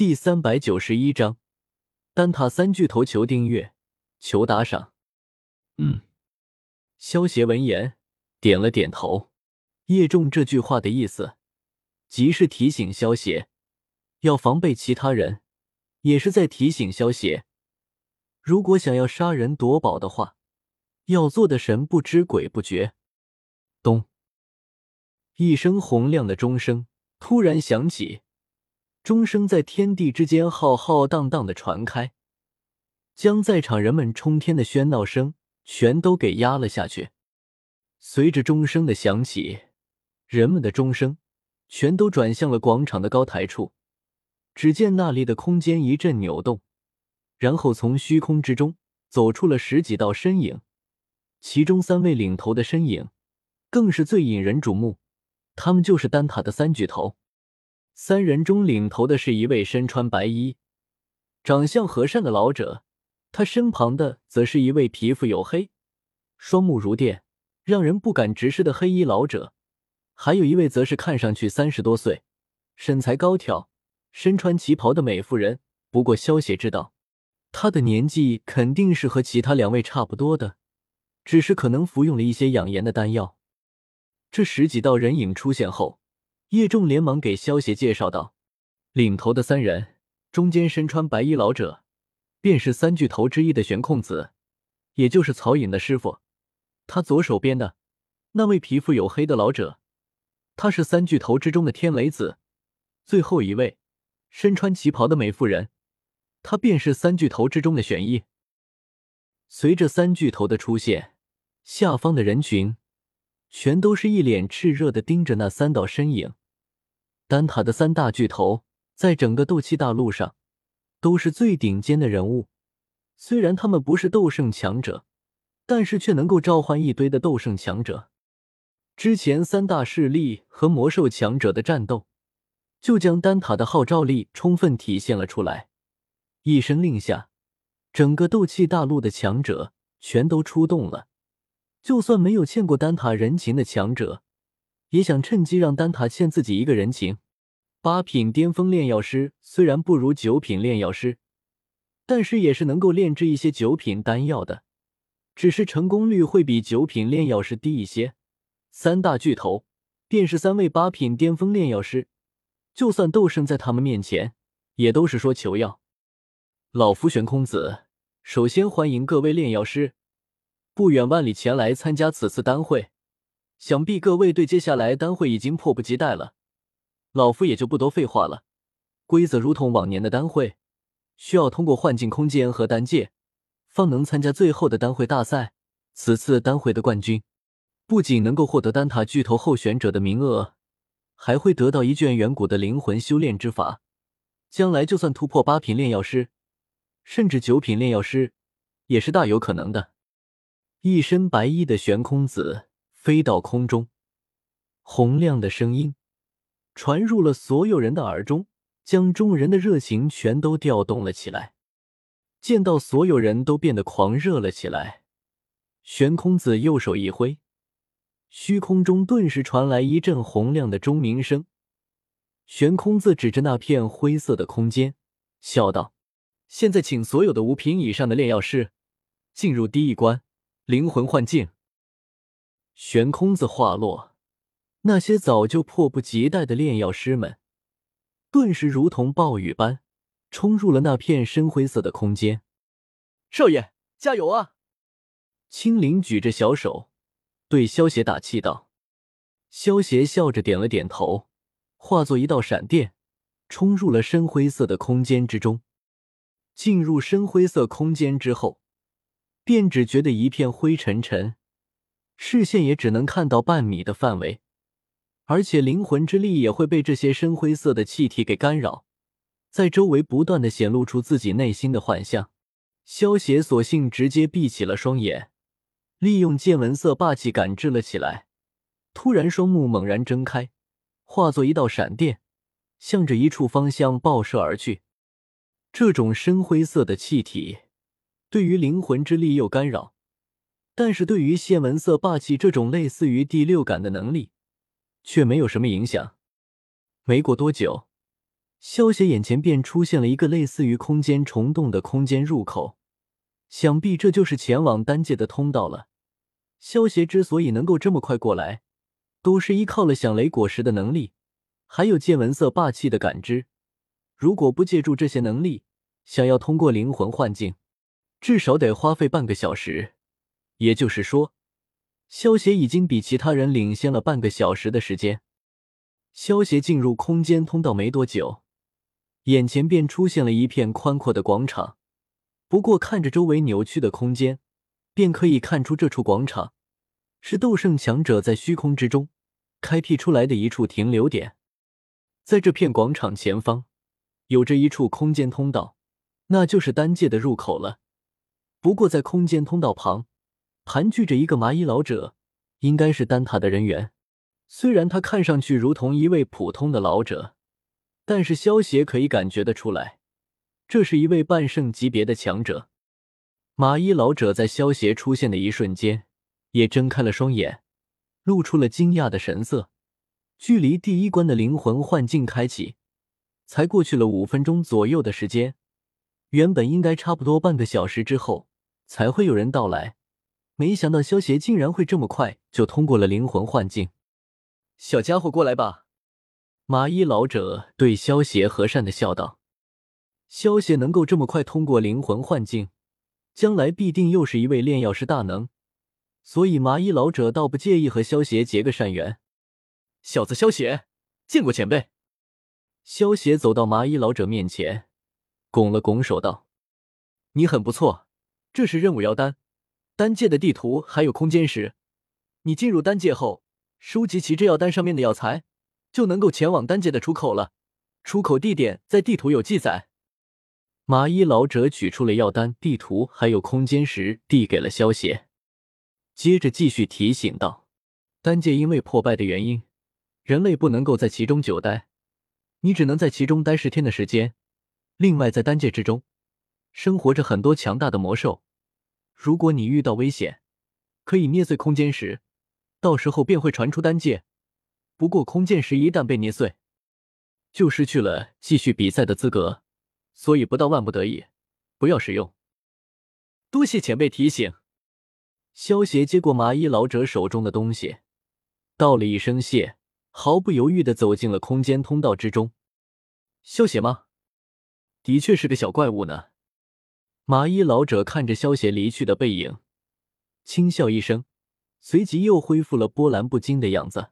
第三百九十一章，丹塔三巨头求订阅，求打赏。嗯，萧协闻言点了点头。叶仲这句话的意思，即是提醒萧协要防备其他人，也是在提醒萧协，如果想要杀人夺宝的话，要做的神不知鬼不觉。咚，一声洪亮的钟声突然响起。钟声在天地之间浩浩荡荡的传开，将在场人们冲天的喧闹声全都给压了下去。随着钟声的响起，人们的钟声全都转向了广场的高台处。只见那里的空间一阵扭动，然后从虚空之中走出了十几道身影，其中三位领头的身影更是最引人瞩目，他们就是丹塔的三巨头。三人中领头的是一位身穿白衣、长相和善的老者，他身旁的则是一位皮肤黝黑、双目如电、让人不敢直视的黑衣老者，还有一位则是看上去三十多岁、身材高挑、身穿旗袍的美妇人。不过萧协知道，她的年纪肯定是和其他两位差不多的，只是可能服用了一些养颜的丹药。这十几道人影出现后。叶仲连忙给萧协介绍道：“领头的三人，中间身穿白衣老者，便是三巨头之一的玄空子，也就是曹颖的师傅。他左手边的那位皮肤黝黑的老者，他是三巨头之中的天雷子。最后一位身穿旗袍的美妇人，她便是三巨头之中的玄一。随着三巨头的出现，下方的人群全都是一脸炽热的盯着那三道身影。”丹塔的三大巨头，在整个斗气大陆上都是最顶尖的人物。虽然他们不是斗圣强者，但是却能够召唤一堆的斗圣强者。之前三大势力和魔兽强者的战斗，就将丹塔的号召力充分体现了出来。一声令下，整个斗气大陆的强者全都出动了。就算没有欠过丹塔人情的强者。也想趁机让丹塔欠自己一个人情。八品巅峰炼药师虽然不如九品炼药师，但是也是能够炼制一些九品丹药的，只是成功率会比九品炼药师低一些。三大巨头便是三位八品巅峰炼药师，就算斗圣在他们面前，也都是说求药。老夫玄空子首先欢迎各位炼药师不远万里前来参加此次丹会。想必各位对接下来丹会已经迫不及待了，老夫也就不多废话了。规则如同往年的丹会，需要通过幻境空间和丹界，方能参加最后的丹会大赛。此次丹会的冠军，不仅能够获得丹塔巨头候选者的名额，还会得到一卷远古的灵魂修炼之法。将来就算突破八品炼药师，甚至九品炼药师，也是大有可能的。一身白衣的悬空子。飞到空中，洪亮的声音传入了所有人的耳中，将众人的热情全都调动了起来。见到所有人都变得狂热了起来，悬空子右手一挥，虚空中顿时传来一阵洪亮的钟鸣声。悬空子指着那片灰色的空间，笑道：“现在，请所有的五品以上的炼药师进入第一关——灵魂幻境。”悬空子话落，那些早就迫不及待的炼药师们，顿时如同暴雨般冲入了那片深灰色的空间。少爷，加油啊！青灵举着小手对萧协打气道。萧协笑着点了点头，化作一道闪电，冲入了深灰色的空间之中。进入深灰色空间之后，便只觉得一片灰沉沉。视线也只能看到半米的范围，而且灵魂之力也会被这些深灰色的气体给干扰，在周围不断的显露出自己内心的幻象。萧邪索性直接闭起了双眼，利用见闻色霸气感知了起来。突然，双目猛然睁开，化作一道闪电，向着一处方向爆射而去。这种深灰色的气体对于灵魂之力有干扰。但是对于现闻色霸气这种类似于第六感的能力，却没有什么影响。没过多久，萧协眼前便出现了一个类似于空间虫洞的空间入口，想必这就是前往丹界的通道了。萧协之所以能够这么快过来，都是依靠了响雷果实的能力，还有见闻色霸气的感知。如果不借助这些能力，想要通过灵魂幻境，至少得花费半个小时。也就是说，萧协已经比其他人领先了半个小时的时间。萧协进入空间通道没多久。眼前便出现了一片宽阔的广场，不过看着周围扭曲的空间，便可以看出这处广场是斗圣强者在虚空之中开辟出来的一处停留点。在这片广场前方，有着一处空间通道，那就是丹界的入口了。不过在空间通道旁，盘踞着一个麻衣老者，应该是丹塔的人员。虽然他看上去如同一位普通的老者。但是萧协可以感觉得出来，这是一位半圣级别的强者。麻衣老者在萧协出现的一瞬间，也睁开了双眼，露出了惊讶的神色。距离第一关的灵魂幻境开启，才过去了五分钟左右的时间，原本应该差不多半个小时之后才会有人到来，没想到萧协竟然会这么快就通过了灵魂幻境。小家伙，过来吧。麻衣老者对萧邪和善的笑道：“萧邪能够这么快通过灵魂幻境，将来必定又是一位炼药师大能，所以麻衣老者倒不介意和萧邪结个善缘。”小子萧邪，见过前辈。萧邪走到麻衣老者面前，拱了拱手道：“你很不错，这是任务妖丹，丹界的地图还有空间石。你进入丹界后，收集齐这药丹上面的药材。”就能够前往丹界的出口了，出口地点在地图有记载。麻衣老者取出了药丹、地图，还有空间石，递给了萧邪，接着继续提醒道：“丹界因为破败的原因，人类不能够在其中久待，你只能在其中待十天的时间。另外，在丹界之中，生活着很多强大的魔兽，如果你遇到危险，可以捏碎空间石，到时候便会传出丹界。”不过，空间石一旦被捏碎，就失去了继续比赛的资格，所以不到万不得已，不要使用。多谢前辈提醒。萧邪接过麻衣老者手中的东西，道了一声谢，毫不犹豫的走进了空间通道之中。萧邪吗？的确是个小怪物呢。麻衣老者看着萧邪离去的背影，轻笑一声，随即又恢复了波澜不惊的样子。